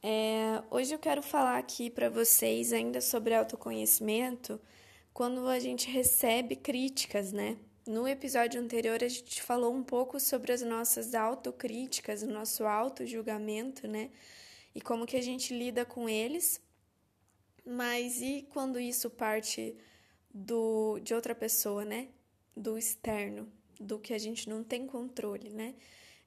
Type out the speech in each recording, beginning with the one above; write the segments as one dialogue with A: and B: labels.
A: É, hoje eu quero falar aqui para vocês ainda sobre autoconhecimento quando a gente recebe críticas, né? No episódio anterior a gente falou um pouco sobre as nossas autocríticas, o nosso auto-julgamento, né? E como que a gente lida com eles. Mas e quando isso parte do de outra pessoa, né? Do externo, do que a gente não tem controle, né?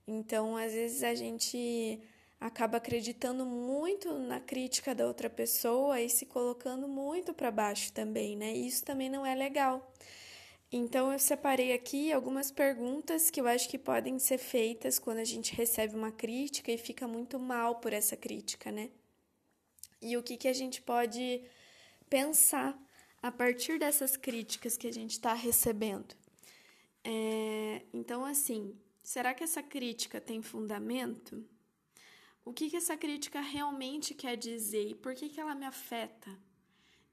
A: Então, às vezes a gente acaba acreditando muito na crítica da outra pessoa e se colocando muito para baixo também, né? E isso também não é legal. Então eu separei aqui algumas perguntas que eu acho que podem ser feitas quando a gente recebe uma crítica e fica muito mal por essa crítica, né? E o que, que a gente pode pensar a partir dessas críticas que a gente está recebendo. É, então, assim, será que essa crítica tem fundamento? O que, que essa crítica realmente quer dizer e por que, que ela me afeta,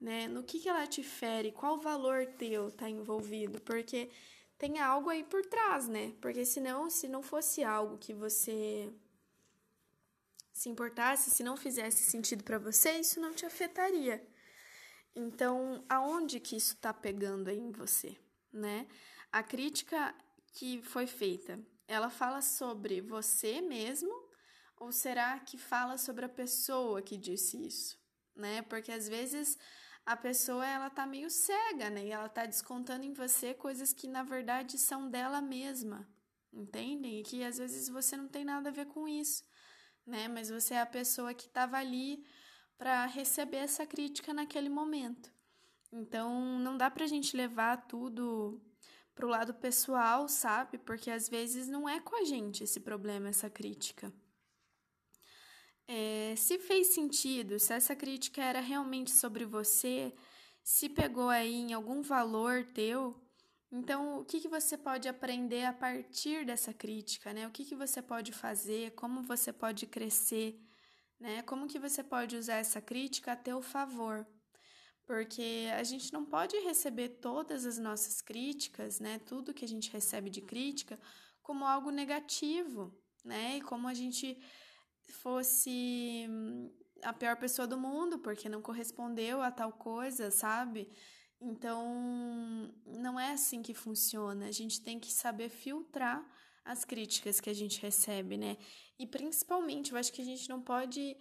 A: né? No que, que ela te fere, qual valor teu está envolvido, porque tem algo aí por trás, né? Porque senão, se não fosse algo que você se importasse, se não fizesse sentido para você, isso não te afetaria. Então, aonde que isso está pegando aí em você, né? A crítica que foi feita, ela fala sobre você mesmo ou será que fala sobre a pessoa que disse isso, né? Porque às vezes a pessoa ela tá meio cega, né? E ela tá descontando em você coisas que na verdade são dela mesma, entendem? E que às vezes você não tem nada a ver com isso, né? Mas você é a pessoa que estava ali para receber essa crítica naquele momento. Então, não dá pra gente levar tudo pro lado pessoal, sabe? Porque às vezes não é com a gente esse problema, essa crítica. É, se fez sentido, se essa crítica era realmente sobre você, se pegou aí em algum valor teu, então o que, que você pode aprender a partir dessa crítica, né? O que, que você pode fazer, como você pode crescer, né? Como que você pode usar essa crítica a teu favor. Porque a gente não pode receber todas as nossas críticas, né? Tudo que a gente recebe de crítica como algo negativo, né? E como a gente fosse hum, a pior pessoa do mundo porque não correspondeu a tal coisa, sabe? Então, não é assim que funciona. A gente tem que saber filtrar as críticas que a gente recebe, né? E principalmente, eu acho que a gente não pode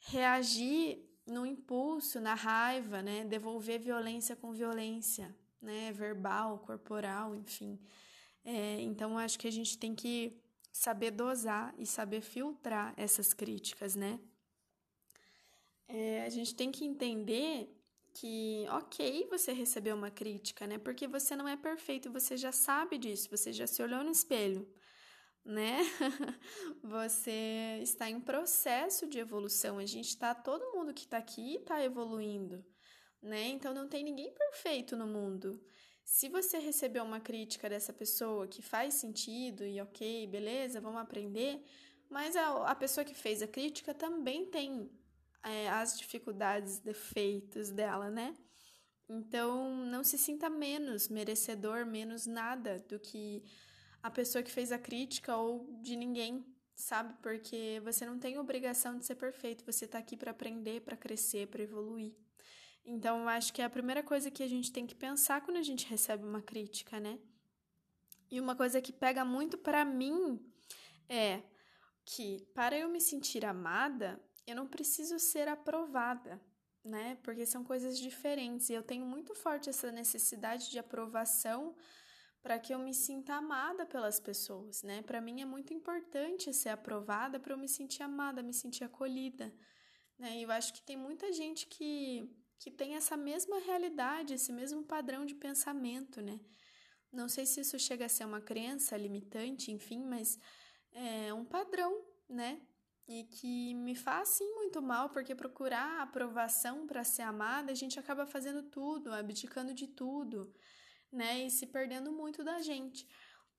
A: reagir no impulso, na raiva, né? Devolver violência com violência, né? Verbal, corporal, enfim. É, então, acho que a gente tem que saber dosar e saber filtrar essas críticas, né? É, a gente tem que entender que, ok, você recebeu uma crítica, né? Porque você não é perfeito, você já sabe disso, você já se olhou no espelho, né? você está em processo de evolução, a gente está, todo mundo que está aqui está evoluindo, né? Então não tem ninguém perfeito no mundo. Se você recebeu uma crítica dessa pessoa que faz sentido e ok, beleza, vamos aprender, mas a, a pessoa que fez a crítica também tem é, as dificuldades, defeitos dela, né? Então, não se sinta menos merecedor, menos nada do que a pessoa que fez a crítica ou de ninguém, sabe? Porque você não tem obrigação de ser perfeito, você tá aqui para aprender, para crescer, para evoluir. Então, eu acho que é a primeira coisa que a gente tem que pensar quando a gente recebe uma crítica, né? E uma coisa que pega muito para mim é que para eu me sentir amada, eu não preciso ser aprovada, né? Porque são coisas diferentes e eu tenho muito forte essa necessidade de aprovação para que eu me sinta amada pelas pessoas, né? Para mim é muito importante ser aprovada para eu me sentir amada, me sentir acolhida, né? E eu acho que tem muita gente que que tem essa mesma realidade, esse mesmo padrão de pensamento, né? Não sei se isso chega a ser uma crença limitante, enfim, mas é um padrão, né? e que me faz sim muito mal, porque procurar aprovação para ser amada, a gente acaba fazendo tudo, abdicando de tudo, né? E se perdendo muito da gente.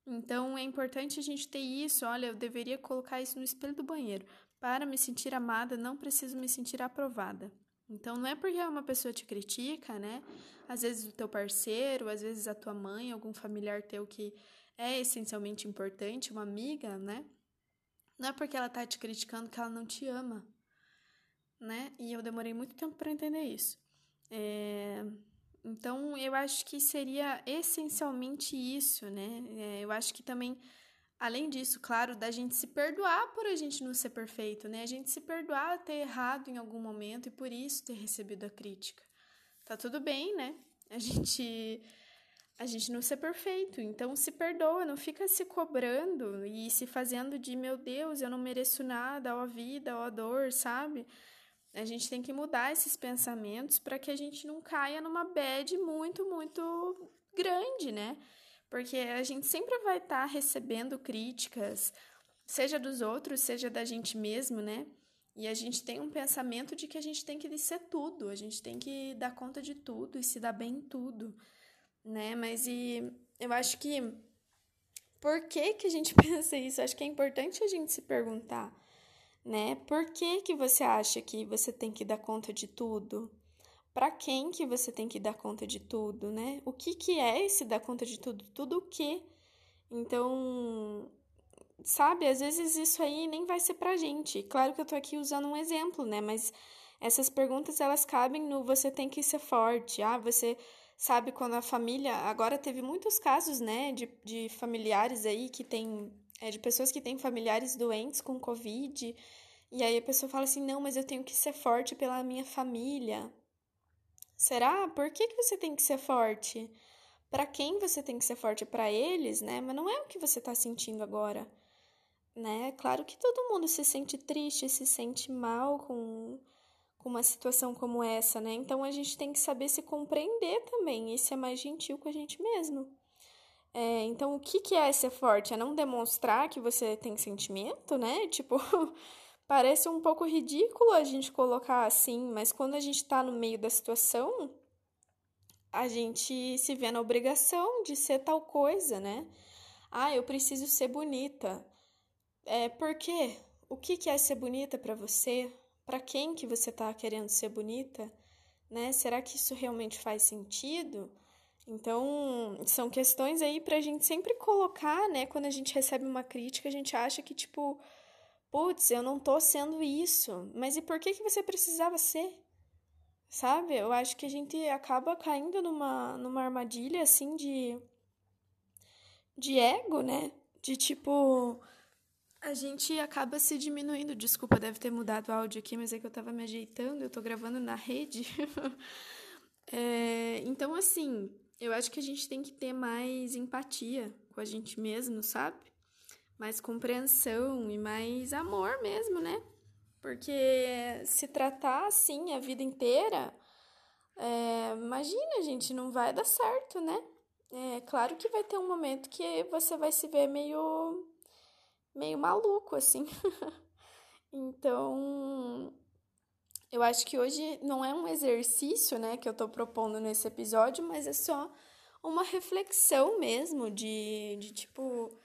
A: Então é importante a gente ter isso. Olha, eu deveria colocar isso no espelho do banheiro. Para me sentir amada, não preciso me sentir aprovada. Então não é porque uma pessoa te critica, né? Às vezes o teu parceiro, às vezes a tua mãe, algum familiar teu que é essencialmente importante, uma amiga, né? Não é porque ela tá te criticando que ela não te ama, né? E eu demorei muito tempo para entender isso. É... Então, eu acho que seria essencialmente isso, né? É, eu acho que também, além disso, claro, da gente se perdoar por a gente não ser perfeito, né? A gente se perdoar ter errado em algum momento e por isso ter recebido a crítica. Tá tudo bem, né? A gente a gente não ser perfeito. Então se perdoa, não fica se cobrando e se fazendo de meu Deus, eu não mereço nada, ó vida, ó dor, sabe? A gente tem que mudar esses pensamentos para que a gente não caia numa bad muito, muito grande, né? Porque a gente sempre vai estar tá recebendo críticas, seja dos outros, seja da gente mesmo, né? E a gente tem um pensamento de que a gente tem que ser tudo, a gente tem que dar conta de tudo e se dar bem em tudo né? Mas e eu acho que por que que a gente pensa isso? Acho que é importante a gente se perguntar, né? Por que que você acha que você tem que dar conta de tudo? Para quem que você tem que dar conta de tudo, né? O que que é esse dar conta de tudo? Tudo o quê? Então, sabe, às vezes isso aí nem vai ser pra gente. Claro que eu tô aqui usando um exemplo, né? Mas essas perguntas elas cabem no você tem que ser forte. Ah, você sabe, quando a família. Agora teve muitos casos, né, de, de familiares aí que tem. É, de pessoas que têm familiares doentes com Covid. E aí a pessoa fala assim: não, mas eu tenho que ser forte pela minha família. Será? Por que, que você tem que ser forte? Para quem você tem que ser forte? Para eles, né? Mas não é o que você está sentindo agora, né? Claro que todo mundo se sente triste, se sente mal com com uma situação como essa, né? Então a gente tem que saber se compreender também e ser mais gentil com a gente mesmo. É, então, o que, que é ser forte? É não demonstrar que você tem sentimento, né? Tipo, parece um pouco ridículo a gente colocar assim, mas quando a gente tá no meio da situação, a gente se vê na obrigação de ser tal coisa, né? Ah, eu preciso ser bonita. É, por quê? O que, que é ser bonita para você? para quem que você está querendo ser bonita, né? Será que isso realmente faz sentido? Então, são questões aí para a gente sempre colocar, né? Quando a gente recebe uma crítica, a gente acha que, tipo, putz, eu não tô sendo isso. Mas e por que, que você precisava ser? Sabe? Eu acho que a gente acaba caindo numa, numa armadilha, assim, de, de ego, né? De, tipo, a gente acaba se diminuindo. Desculpa, deve ter mudado o áudio aqui, mas é que eu tava me ajeitando, eu tô gravando na rede. é, então, assim, eu acho que a gente tem que ter mais empatia com a gente mesmo, sabe? Mais compreensão e mais amor mesmo, né? Porque se tratar assim a vida inteira, é, imagina, gente, não vai dar certo, né? É claro que vai ter um momento que você vai se ver meio meio maluco, assim. então, eu acho que hoje não é um exercício, né, que eu tô propondo nesse episódio, mas é só uma reflexão mesmo de, de tipo,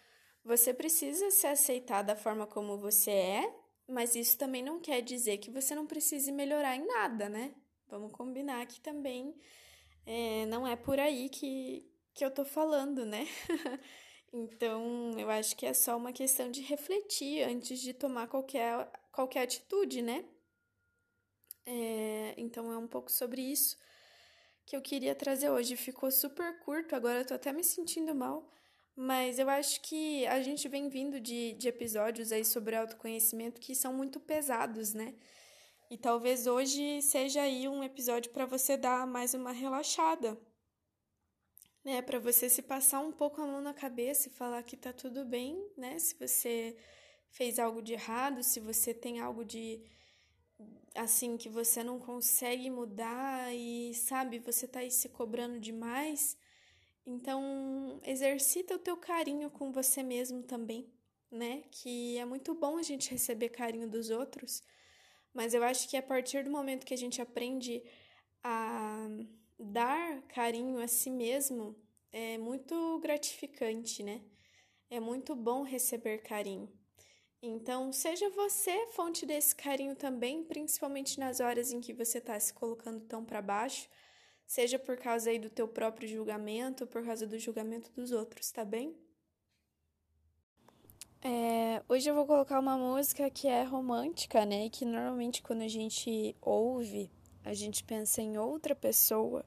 A: você precisa se aceitar da forma como você é, mas isso também não quer dizer que você não precise melhorar em nada, né? Vamos combinar que também é, não é por aí que, que eu tô falando, né? Então, eu acho que é só uma questão de refletir antes de tomar qualquer, qualquer atitude, né? É, então, é um pouco sobre isso que eu queria trazer hoje. Ficou super curto, agora eu tô até me sentindo mal, mas eu acho que a gente vem vindo de, de episódios aí sobre autoconhecimento que são muito pesados, né? E talvez hoje seja aí um episódio para você dar mais uma relaxada né, para você se passar um pouco a mão na cabeça e falar que tá tudo bem, né? Se você fez algo de errado, se você tem algo de assim que você não consegue mudar e sabe, você tá aí se cobrando demais, então exercita o teu carinho com você mesmo também, né? Que é muito bom a gente receber carinho dos outros, mas eu acho que a partir do momento que a gente aprende a dar carinho a si mesmo, é muito gratificante, né? É muito bom receber carinho. Então, seja você fonte desse carinho também, principalmente nas horas em que você está se colocando tão para baixo, seja por causa aí do teu próprio julgamento, por causa do julgamento dos outros, tá bem? É, hoje eu vou colocar uma música que é romântica, né? Que normalmente quando a gente ouve, a gente pensa em outra pessoa,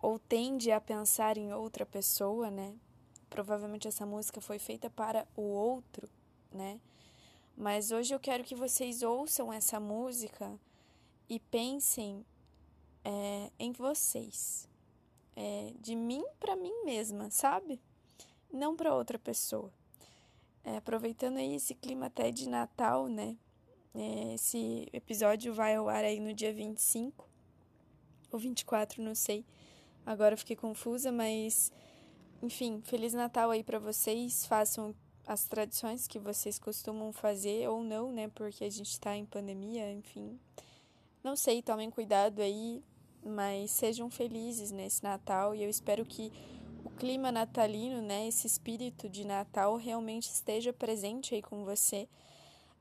A: ou tende a pensar em outra pessoa, né? Provavelmente essa música foi feita para o outro, né? Mas hoje eu quero que vocês ouçam essa música e pensem é, em vocês, é, de mim para mim mesma, sabe? Não para outra pessoa. É, aproveitando aí esse clima até de Natal, né? É, esse episódio vai ao ar aí no dia 25 ou 24, não sei. Agora fiquei confusa, mas enfim, Feliz Natal aí para vocês. Façam as tradições que vocês costumam fazer ou não, né? Porque a gente está em pandemia, enfim. Não sei, tomem cuidado aí, mas sejam felizes nesse Natal e eu espero que o clima natalino, né, esse espírito de Natal realmente esteja presente aí com você.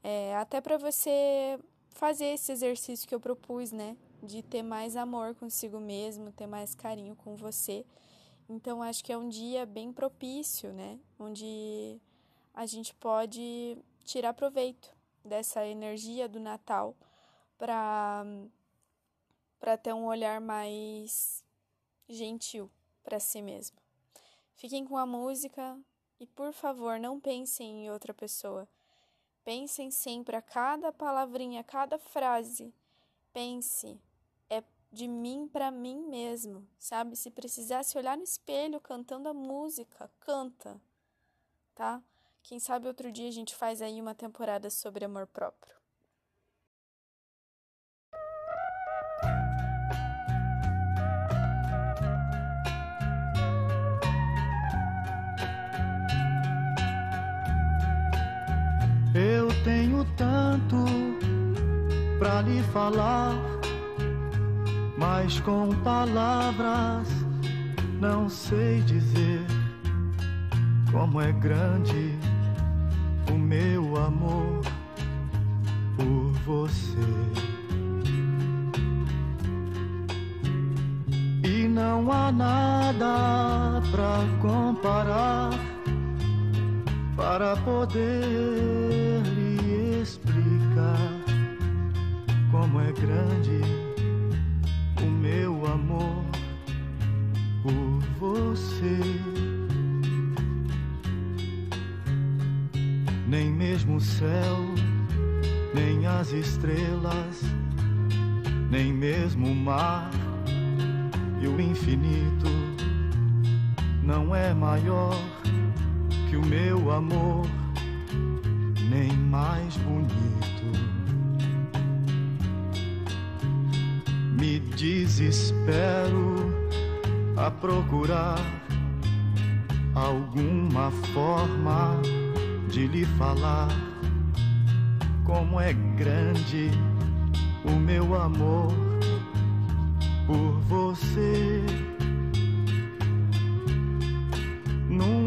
A: É, até para você fazer esse exercício que eu propus, né, de ter mais amor consigo mesmo, ter mais carinho com você. Então acho que é um dia bem propício, né, onde a gente pode tirar proveito dessa energia do Natal para para ter um olhar mais gentil para si mesmo. Fiquem com a música e por favor, não pensem em outra pessoa. Pensem sempre a cada palavrinha, a cada frase. Pense, é de mim para mim mesmo, sabe? Se precisasse olhar no espelho cantando a música, canta, tá? Quem sabe outro dia a gente faz aí uma temporada sobre amor próprio.
B: Eu tenho tanto pra lhe falar, mas com palavras não sei dizer como é grande o meu amor por você. E não há nada pra comparar para poder lhe explicar como é grande o meu amor por você. nem mesmo o céu, nem as estrelas, nem mesmo o mar e o infinito não é maior que o meu amor, nem mais bonito. Me desespero a procurar alguma forma de lhe falar como é grande o meu amor por você.